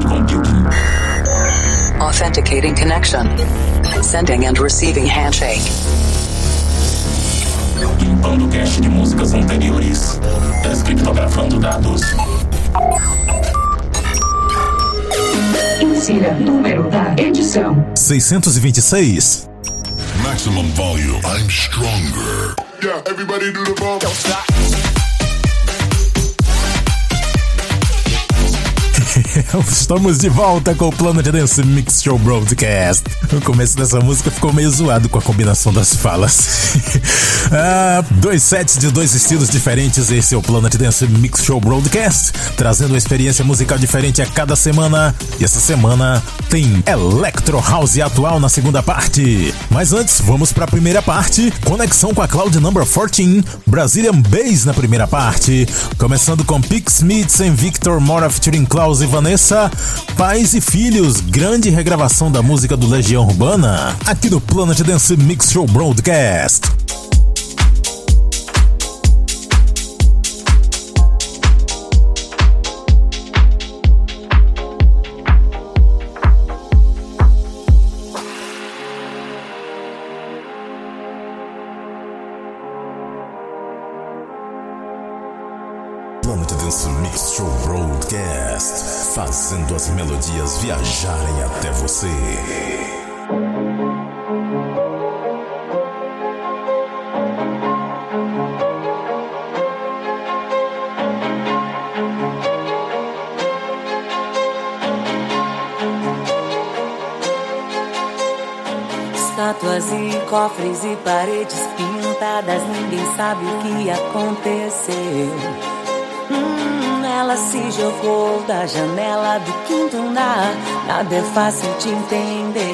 cloud computing. Authenticating connection. Sending and receiving handshake. Limpando cache de músicas anteriores. Descriptografando dados. Insira número da edição: 626. Maximum volume. I'm stronger. Yeah, everybody do the bump. Don't stop. Estamos de volta com o Planet Dance Mix Show Broadcast. O começo dessa música ficou meio zoado com a combinação das falas. ah, dois sets de dois estilos diferentes. Esse é o Planet Dance Mix Show Broadcast, trazendo uma experiência musical diferente a cada semana. E essa semana tem Electro House atual na segunda parte. Mas antes, vamos para a primeira parte. Conexão com a Cloud Number 14, Brazilian Bass na primeira parte. Começando com Pix Smith e Victor Mora featuring Klaus e Vanessa, Pais e Filhos, grande regravação da música do Legião Urbana, aqui no Planet Dance Mix Show Broadcast. Planet Dance Mix Show Broadcast, fazendo as melodias viajarem até você. Estátuas e cofres e paredes pintadas, ninguém sabe o que aconteceu. Ela se jogou da janela do quinto andar, nada é fácil de entender.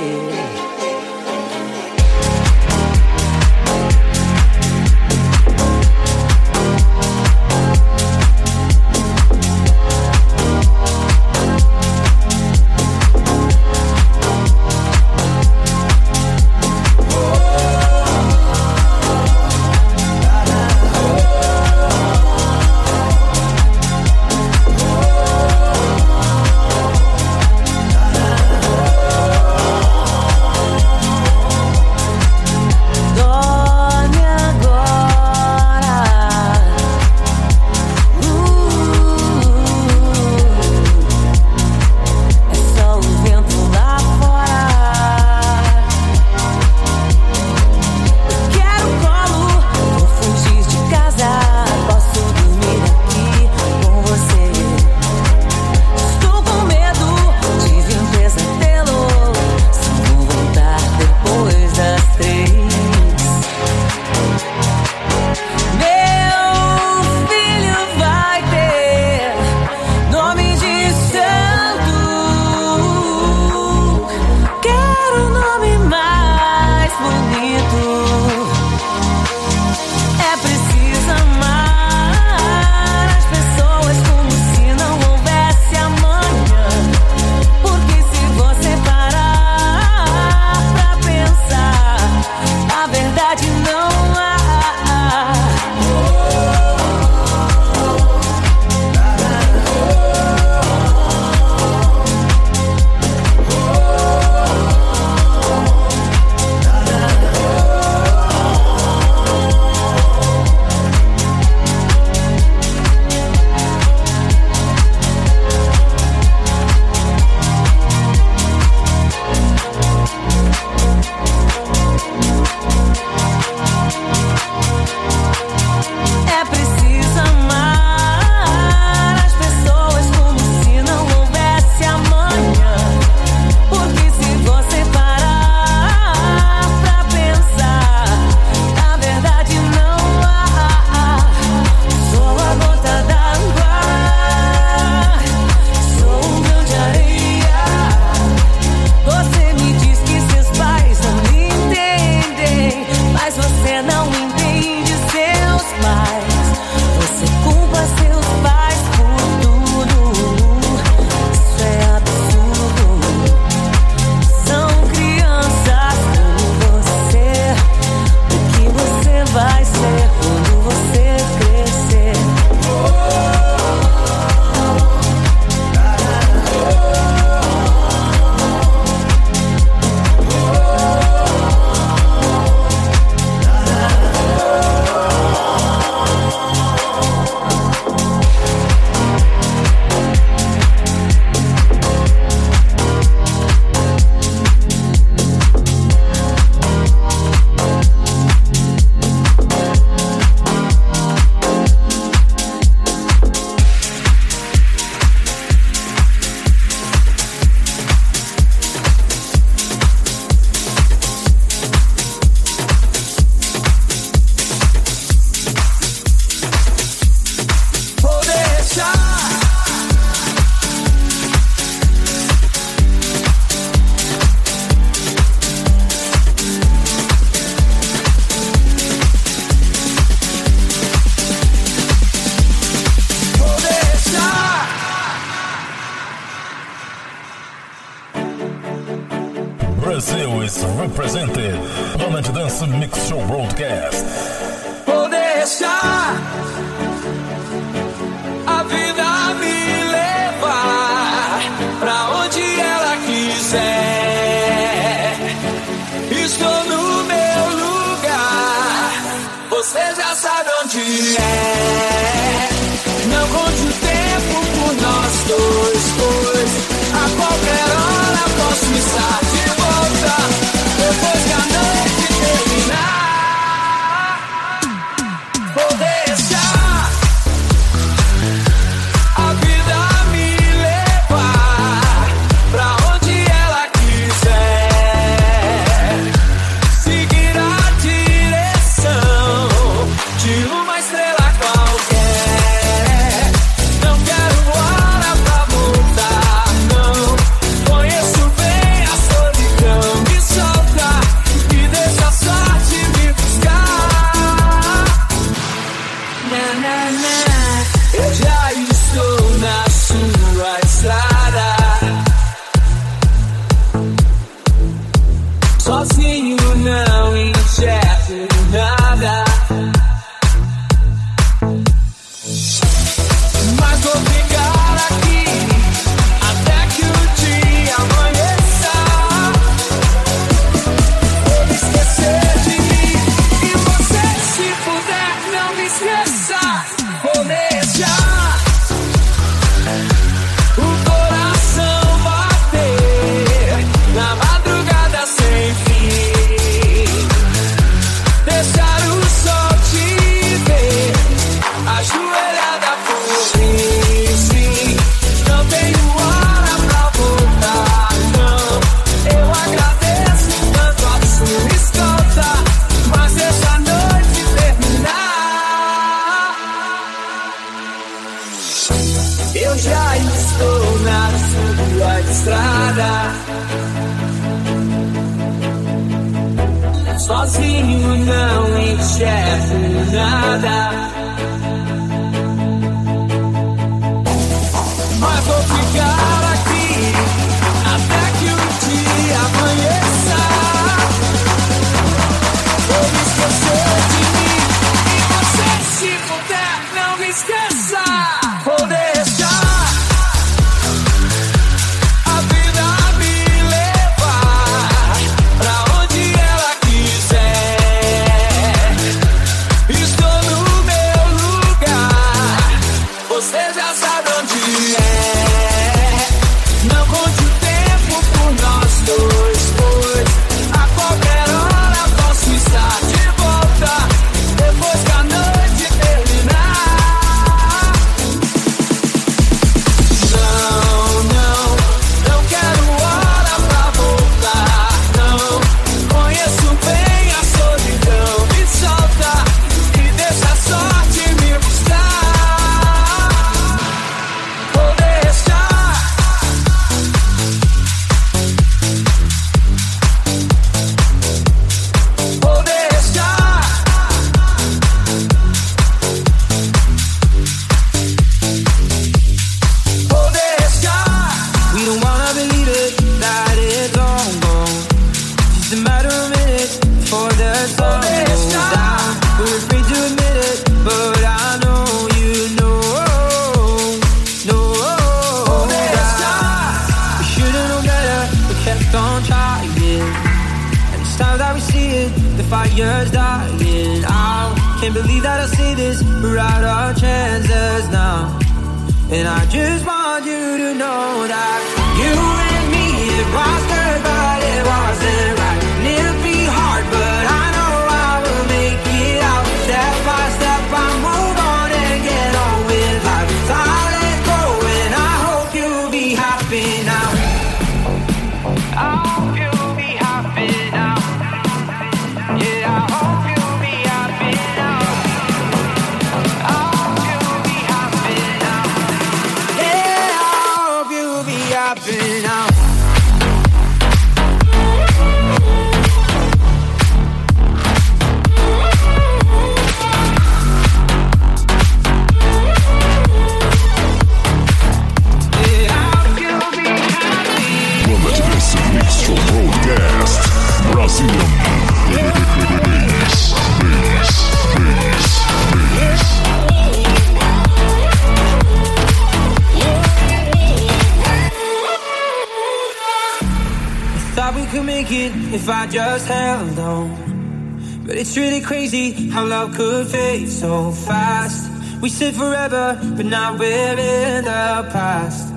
just held on. But it's really crazy how love could fade so fast. We said forever, but now we're in the past.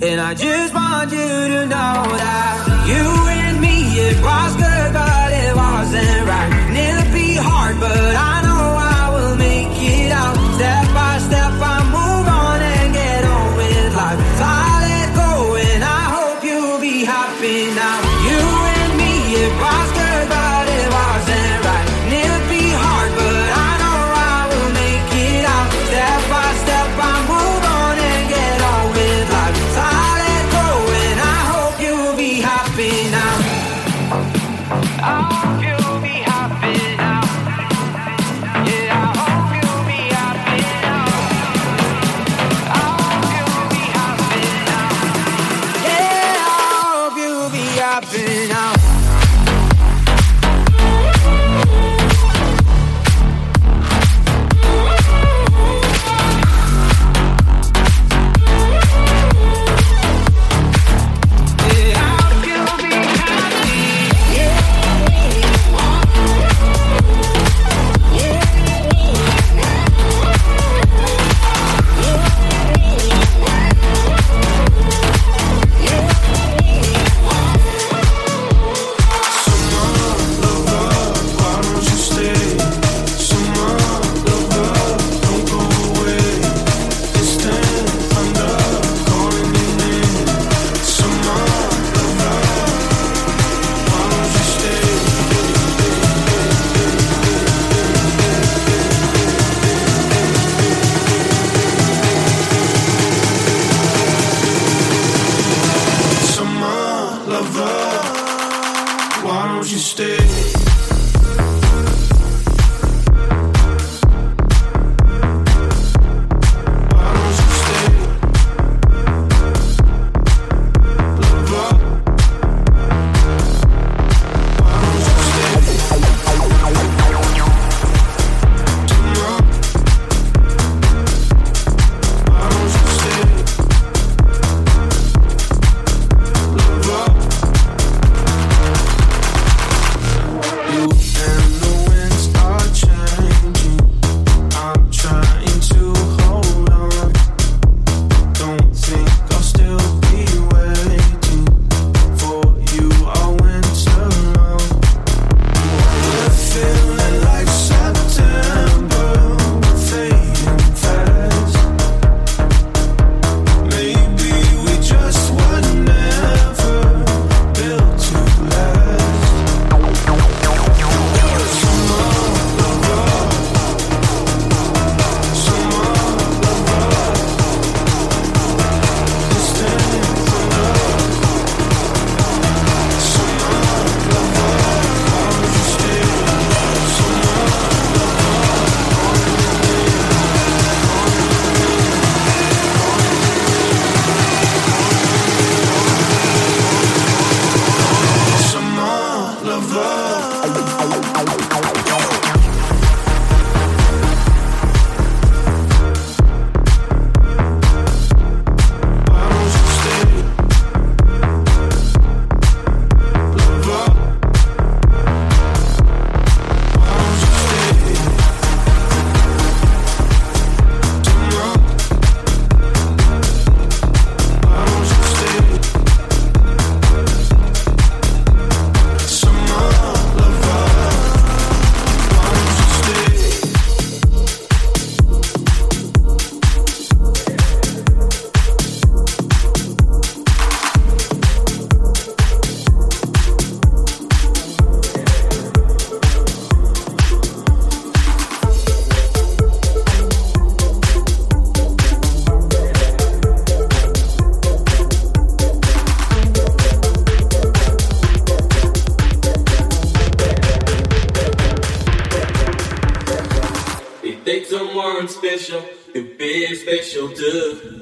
And I just want you to know that you and me, it was good, but it wasn't right. And it'll be hard, but I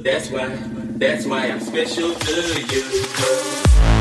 That's why, that's why I'm special to you.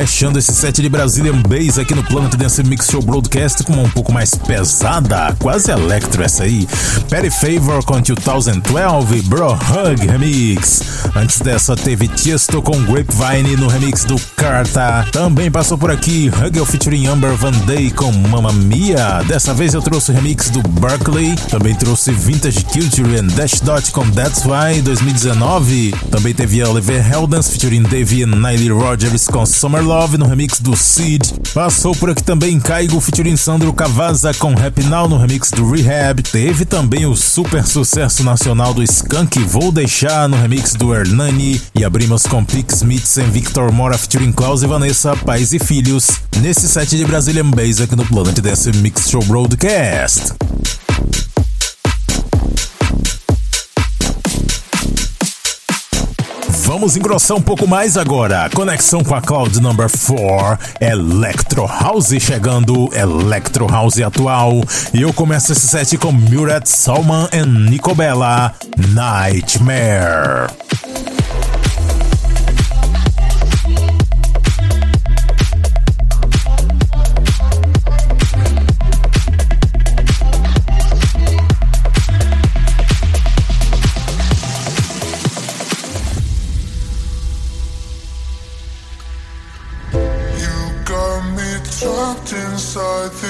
Fechando esse set de Brazilian Bass aqui no Planet Dance Mix Show Broadcast com uma um pouco mais pesada, quase electro essa aí. Perry Favor com 2012 Bro Hug Remix. Antes dessa teve Tiesto com Grapevine no remix do Carta. Também passou por aqui Hugel featuring Amber Van Day com Mamma Mia. Dessa vez eu trouxe o remix do Berkeley. Também trouxe Vintage Culture and Dash Dot com That's Why 2019. Também teve Oliver Heldens featuring Davey and Nile Rogers com Summer Love no remix do Seed. Passou por aqui também Caigo featuring Sandro Cavazza com Happy Now no remix do Rehab. Teve também o super sucesso nacional do Skunk Vou Deixar no remix do Hernani. E abrimos com Pick Smiths e Victor Mora featuring Klaus e Vanessa, Pais e Filhos. Nesse set de Brazilian Bass aqui no Planet Dance Mix Show Broadcast. Vamos engrossar um pouco mais agora. Conexão com a Cloud Number 4, Electro House chegando, Electro House atual. E eu começo esse set com Murat Salman e Nicobella, Nightmare. through.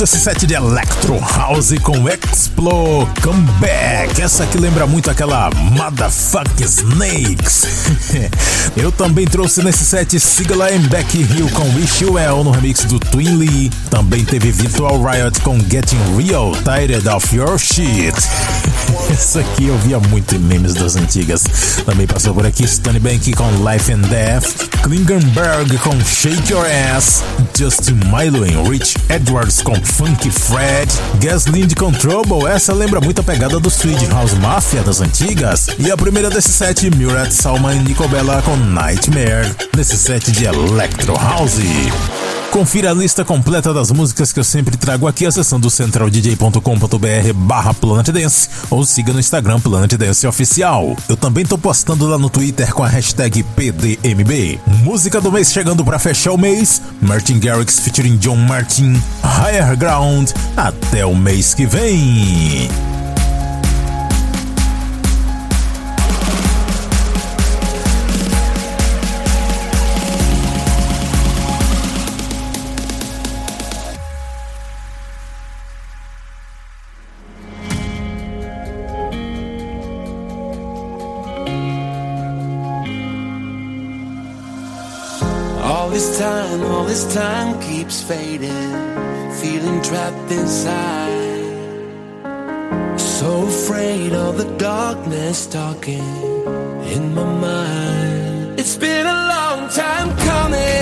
Fechando esse set de Electro House com Explo Comeback. Essa aqui lembra muito aquela Motherfuck Snakes. Eu também trouxe nesse set Sigala and Becky Hill com Wish You Well no remix do Twin Lee. Também teve Virtual Riot com Getting Real, Tired of Your Shit. Essa aqui eu via muito em memes das antigas. Também passou por aqui Stony Bank com Life and Death, Klingenberg com Shake Your Ass, Justin Milo em Rich Edwards com Funky Fred, Gaslind com Trouble, essa lembra muito a pegada do Swede House Mafia das antigas. E a primeira desse set, Murat Salman e Nicobella com Nightmare, nesse set de Electro House. Confira a lista completa das músicas que eu sempre trago aqui acessando centraldj.com.br barra Planet Dance ou siga no Instagram Planet Dance Oficial. Eu também tô postando lá no Twitter com a hashtag PDMB. Música do mês chegando para fechar o mês, Martin Garrix featuring John Martin, Higher Ground, até o mês que vem. this time keeps fading, feeling trapped inside. So afraid of the darkness talking in my mind. It's been a long time coming.